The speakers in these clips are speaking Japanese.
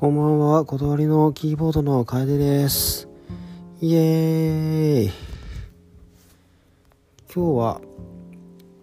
こんばんは、こだわりのキーボードの楓です。イエーイ今日は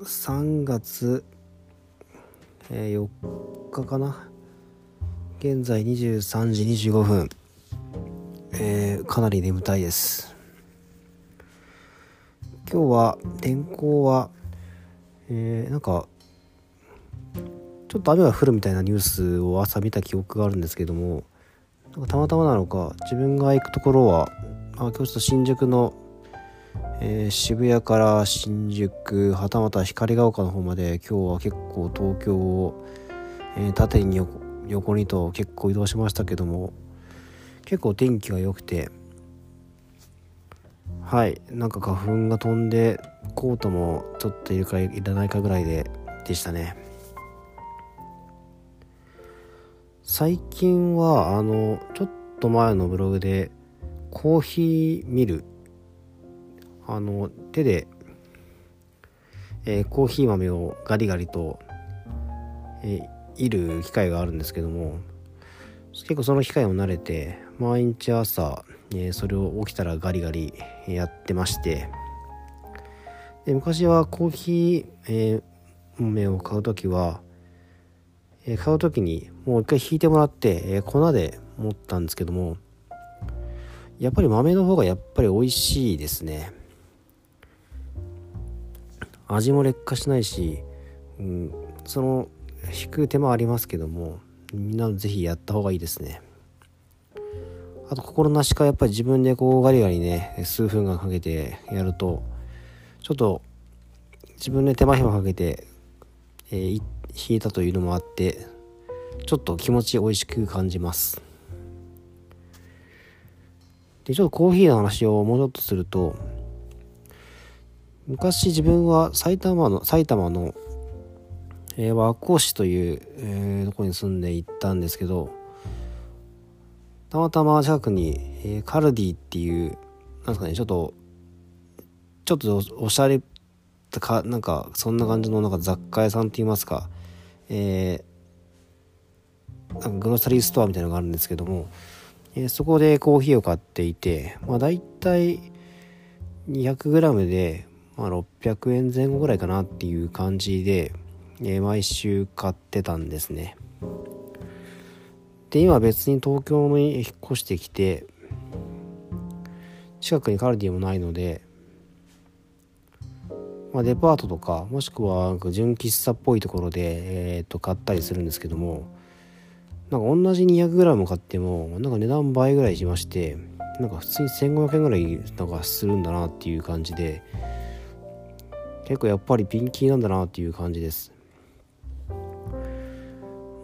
3月4日かな現在23時25分、えー、かなり眠たいです。今日は天候は、えー、なんかちょっと雨が降るみたいなニュースを朝見た記憶があるんですけどもたまたまなのか自分が行くところはあ今日ちょっと新宿の、えー、渋谷から新宿はたまた光が丘の方まで今日は結構東京を、えー、縦に横横にと結構移動しましたけども結構天気が良くてはいなんか花粉が飛んでコートもちょっといるかいらないかぐらいででしたね。最近はあのちょっと前のブログでコーヒーミル。あの手で、えー、コーヒー豆をガリガリと、えー、いる機械があるんですけども結構その機械を慣れて毎日朝、えー、それを起きたらガリガリやってましてで昔はコーヒー、えー、豆を買う時はえ買う時にもう一回引いてもらって、え粉で持ったんですけどもやっぱり豆の方がやっぱり美味しいですね。味も劣化しないし、うん、その引く手間ありますけどもみんなぜひやった方がいいですね。あと心なしかやっぱり自分でこうガリガリね数分間かけてやるとちょっと自分で手間暇かけて、えー、引いたというのもあってちょっと気持ち美味しく感じます。でちょっとコーヒーの話をもうちょっとすると昔自分は埼玉の埼玉の、えー、和光市という、えー、とこに住んで行ったんですけどたまたま近くに、えー、カルディっていうなんですかねちょっとちょっとおしゃれかなんかそんな感じのなんか雑貨屋さんって言いますかえー、なんかグロサリーストアみたいなのがあるんですけども、えー、そこでコーヒーを買っていて、まあ、大体 200g で、まあ、600円前後ぐらいかなっていう感じで、えー、毎週買ってたんですね。で今別に東京に引っ越してきて近くにカルディもないのでまあ、デパートとかもしくは純喫茶っぽいところで、えー、と買ったりするんですけどもなんか同じ 200g 買ってもなんか値段倍ぐらいしましてなんか普通に1500円ぐらいなんかするんだなっていう感じで結構やっぱりピンキーなんだなっていう感じです。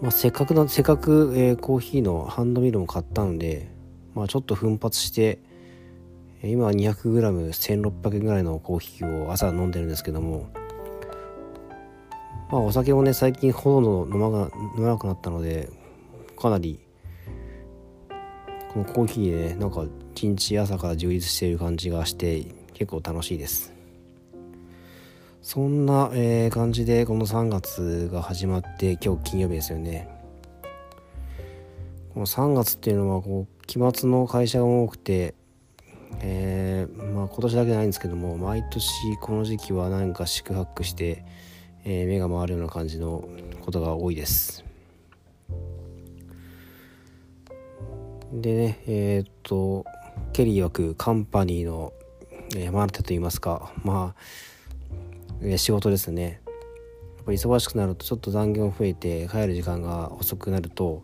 まあ、せっかくなせっかく、えー、コーヒーのハンドミルも買ったので、まあ、ちょっと奮発して今は 200g1600 円ぐらいのコーヒーを朝飲んでるんですけどもまあお酒もね最近ほとんど飲ま飲まなくなったのでかなりこのコーヒーでねなんか一日朝から充実している感じがして結構楽しいです。そんな、えー、感じでこの3月が始まって今日金曜日ですよね。この3月っていうのはこう期末の会社が多くてえー、まあ、今年だけないんですけども毎年この時期は何か宿泊して、えー、目が回るような感じのことが多いです。でねえっ、とケリー曰くカンパニーの、えー、マルテといいますかまあ、え仕事ですね。やっぱ忙しくなるとちょっと残業増えて帰る時間が遅くなると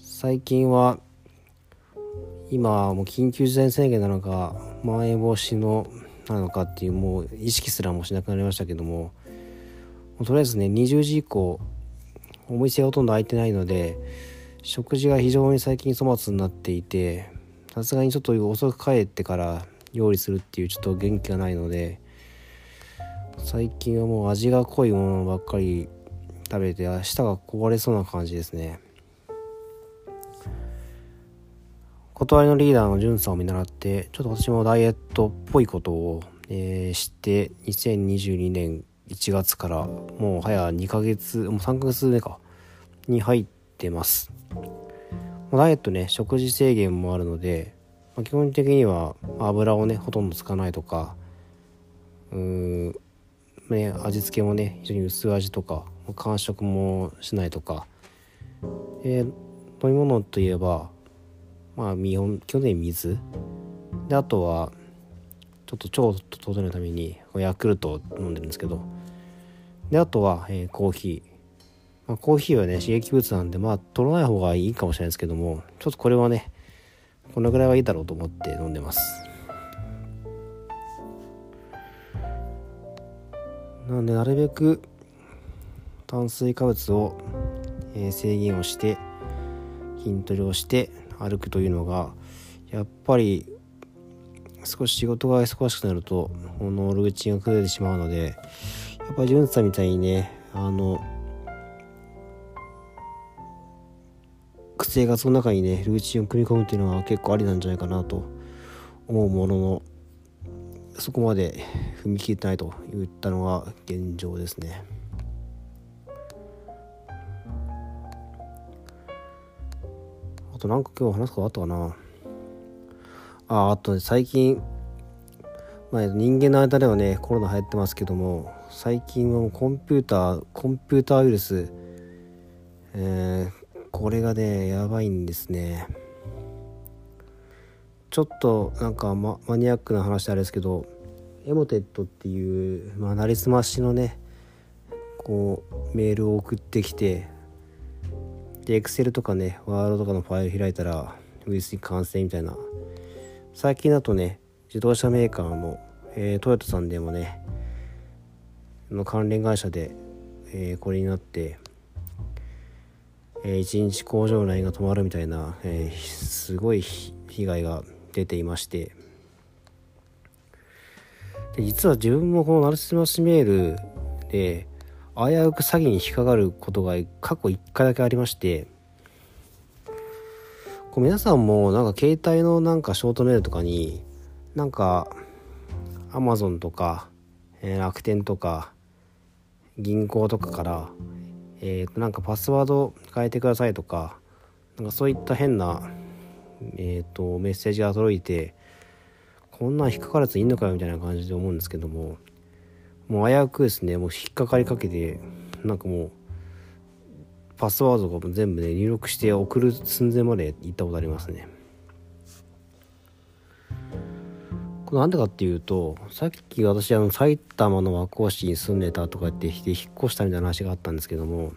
最近は今もう緊急事態宣言なのかまん延防止のなのかっていうもう意識すらもしなくなりましたけどもとりあえずね20時以降お店ほとんど開いてないので食事が非常に最近粗末になっていてさすがにちょっと遅く帰ってから料理するっていうちょっと元気がないので最近はもう味が濃いものばっかり食べて明日が壊れそうな感じですね。断りのリーダーのじゅんさんを見習ってちょっと私もダイエットっぽいことを、えー、して2022年1月からもう早2ヶ月もう3ヶ月目かに入ってます。ダイエットね食事制限もあるので、まあ、基本的には油をねほとんどつかないとかうーんね味付けもね非常に薄味とか完食もしないとか、えー、飲み物といえばまあ基本基本的に水であとはちょっと腸を整えるためにヤクルトを飲んでるんですけど。であとは、えー、コーヒー、まあ、コーヒーはね刺激物なんでまあ取らない方がいいかもしれないですけどもちょっとこれはねこのぐらいはいいだろうと思って飲んでます。なのでなるべく炭水化物を、えー、制限をして筋トレをして歩くというのがやっぱり少し仕事が忙しくなるとこのルーチンが崩れてしまうのでやっぱりジュンさんみたいにねあの生活の中にねルーチンを組み込むっていうのは結構ありなんじゃないかなと思うもののそこまで踏み切ってないといったのが現状ですね。となんか今日話すことあったかな。ああと最近、まあ、人間の間ではねコロナ流行ってますけども最近はコンピューターコンピューターウイルス、えー、これがねやばいんですね。ちょっとなんかママニアックな話であれですけどエモテットっていう、まあ、なりすましのねこうメールを送ってきてでエクセルとかねワードとかのファイル開いたらウイルスに感染みたいな。最近だとね自動車メーカーの、えー、トヨタさんでもねの関連会社で、えー、これになって、えー、一日工場内が止まるみたいな、えー、すごい被害が出ていまして。で実は自分もこのナルシマシメールで危うく詐欺に引っかかることが過去1回だけありましてこう皆さんもなんか携帯のなんかショートメールとかになんかアマゾンとか、えー、楽天とか銀行とかからえー、となんかパスワード変えてくださいとかなんかそういった変な、えーと、メッセージが届いてこんなん引っかかるやついんのかよみたいな感じで思うんですけどももう危うくですね。もう引っかかりかけてなんかもうパスワードとかも全部ね入力して送る寸前まで行ったことありますね。これなんでかっていうとさっき私あの埼玉の和光市に住んでたとか言って引っ越したみたいな話があったんですけども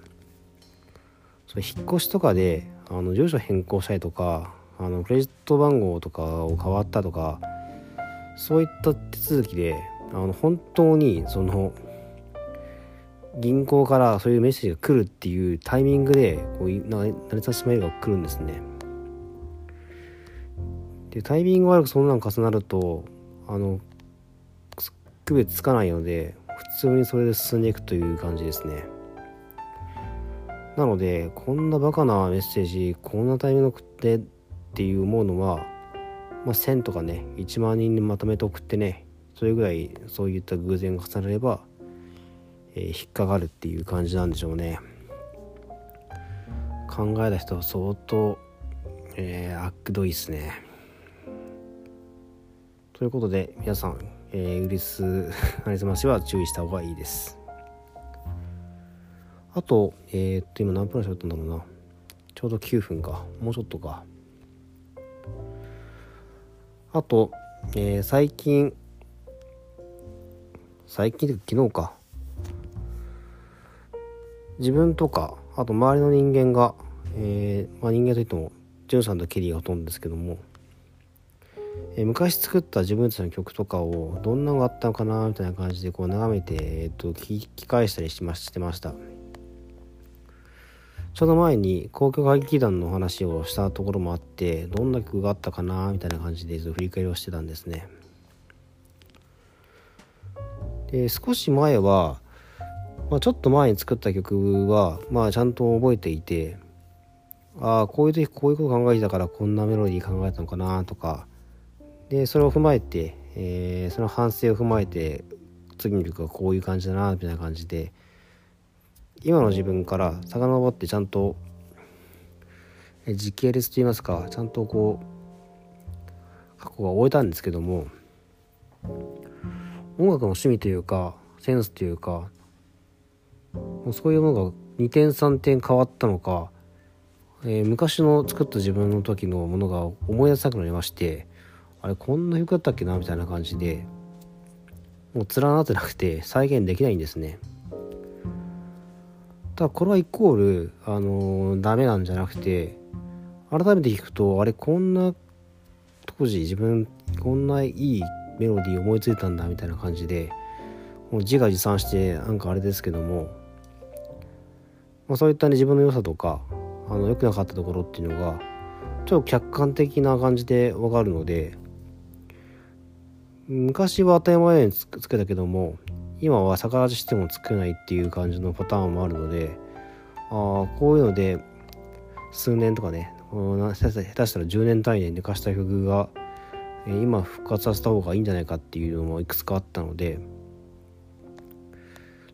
それ引っ越しとかであの住所変更したりとかあのクレジット番号とかを変わったとかそういった手続きであの本当にその銀行からそういうメッセージが来るっていうタイミングでこうな成り立ちメールが来るんですね。でタイミング悪くそんなん重なるとあの区別つかないので普通にそれで進んでいくという感じですね。なのでこんなバカなメッセージこんなタイミング送ってっていう思うのは、まあ、1000とかね1万人にまとめて送ってねそれぐらいそういった偶然が重なればえー、引っかかるっていう感じなんでしょうね。考えた人は相当、えー、あくどいですね。ということで皆さん、えー、ウイルスなりすましは注意した方がいいです。あとえー、っと今何分喋ったんだろうな。ちょうど9分か。もうちょっとか。あと、えー、最近最近昨日か。自分とかあと周りの人間が、えー、まあ、人間といってもジュンさんとケリーがほとんどですけども、えー、昔作った自分たちの曲とかをどんなのがあったのかなみたいな感じでこう眺めて、えー、っと聞き返したりしましてました。ちょうど前に公共歌劇団の話をしたところもあってどんな曲があったかなみたいな感じで振り返りをしてたんですね。で少し前はまあ、ちょっと前に作った曲は、まあ、ちゃんと覚えていてああこういう時こういうこと考えてたからこんなメロディー考えたのかなとかでそれを踏まえて、えー、その反省を踏まえて次の曲はこういう感じだなみたいな感じで今の自分から遡ってちゃんと、時系列といいますかちゃんとこう過去が終えたんですけども音楽の趣味というかセンスというかもうそういうものが2点3点変わったのか、えー、昔の作った自分の時のものが思い出せなくなりましてあれこんな曲だったっけなみたいな感じでもう連なってなくて再現できないんですね。ただこれはイコールあのー、ダメなんじゃなくて改めて聞くとあれこんな当時自分こんないいメロディー思いついたんだみたいな感じでもう自画自賛してなんかあれですけども、まあ、そういったね自分の良さとかあの良くなかったところっていうのがちょっと客観的な感じでわかるので昔は当たり前につけたけども今は逆立ちしても作れないっていう感じのパターンもあるのでああこういうので数年とかね下手したら10年単位で寝かした曲が今復活させた方がいいんじゃないかっていうのもいくつかあったので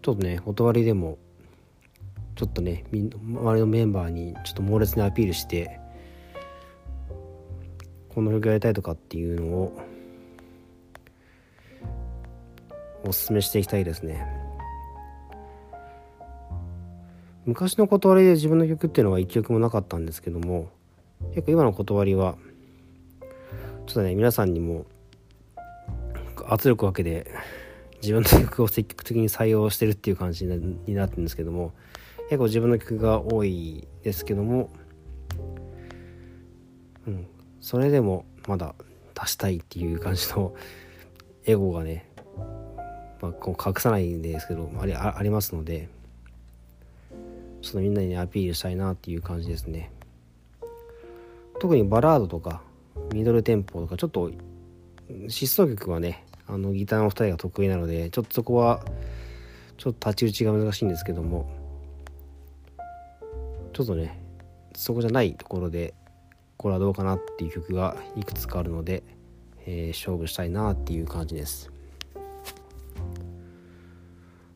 ちょっとね断りでもちょっとね周りのメンバーにちょっと猛烈にアピールしてこの曲やりたいとかっていうのをおすすめしていきたいですね。昔の断りで自分の曲っていうのは一曲もなかったんですけども結構今の断りはちょっとね皆さんにも圧力わけで自分の曲を積極的に採用してるっていう感じになってるんですけども結構自分の曲が多いですけどもうんそれでもまだ出したいっていう感じのエゴがねまあ、こう隠さないんですけどありありますのでちょっとみんなに、ね、アピールしたいなっていう感じですね。特にバラードとかミドルテンポとかちょっと疾走曲はねあのギターの2人が得意なのでちょっとそこはちょっと太刀打ちが難しいんですけどもちょっとねそこじゃないところでこれはどうかなっていう曲がいくつかあるので、えー、勝負したいなっていう感じです。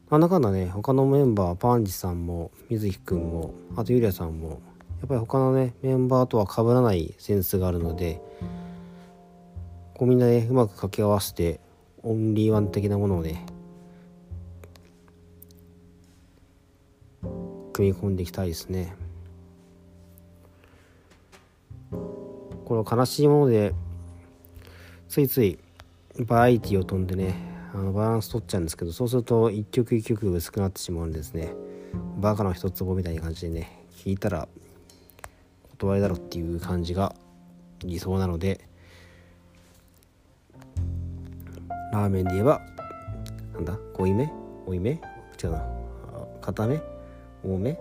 なんだかんだね他のメンバーパンチさんも水木くんもあとゆりやさんもやっぱり他のねメンバーとは被らないセンスがあるのでこうみんなねうまく掛け合わせてオンリーワン的なものをね組み込んでいきたいですね。この悲しいものでついついバラエティを飛んでねあのバランス取っちゃうんですけどそうすると一曲一曲薄くなってしまうんですね。バカの一つぼみたいな感じでね聞いたら断りだろっていう感じが理想なのでラーメンで言えばなんだ濃いめ？多いめ？違うな。固め？多め？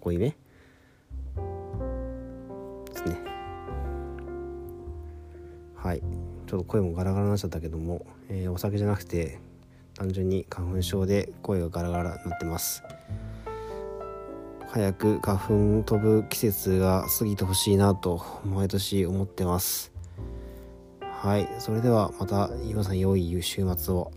濃いめ？ですね。はい。ちょっと声もガラガラになっちゃったけども、えー、お酒じゃなくて単純に花粉症で声がガラガラになってます。早く花粉飛ぶ季節が過ぎてほしいなと毎年思ってます。はい。それではまた岩さん良い週末を。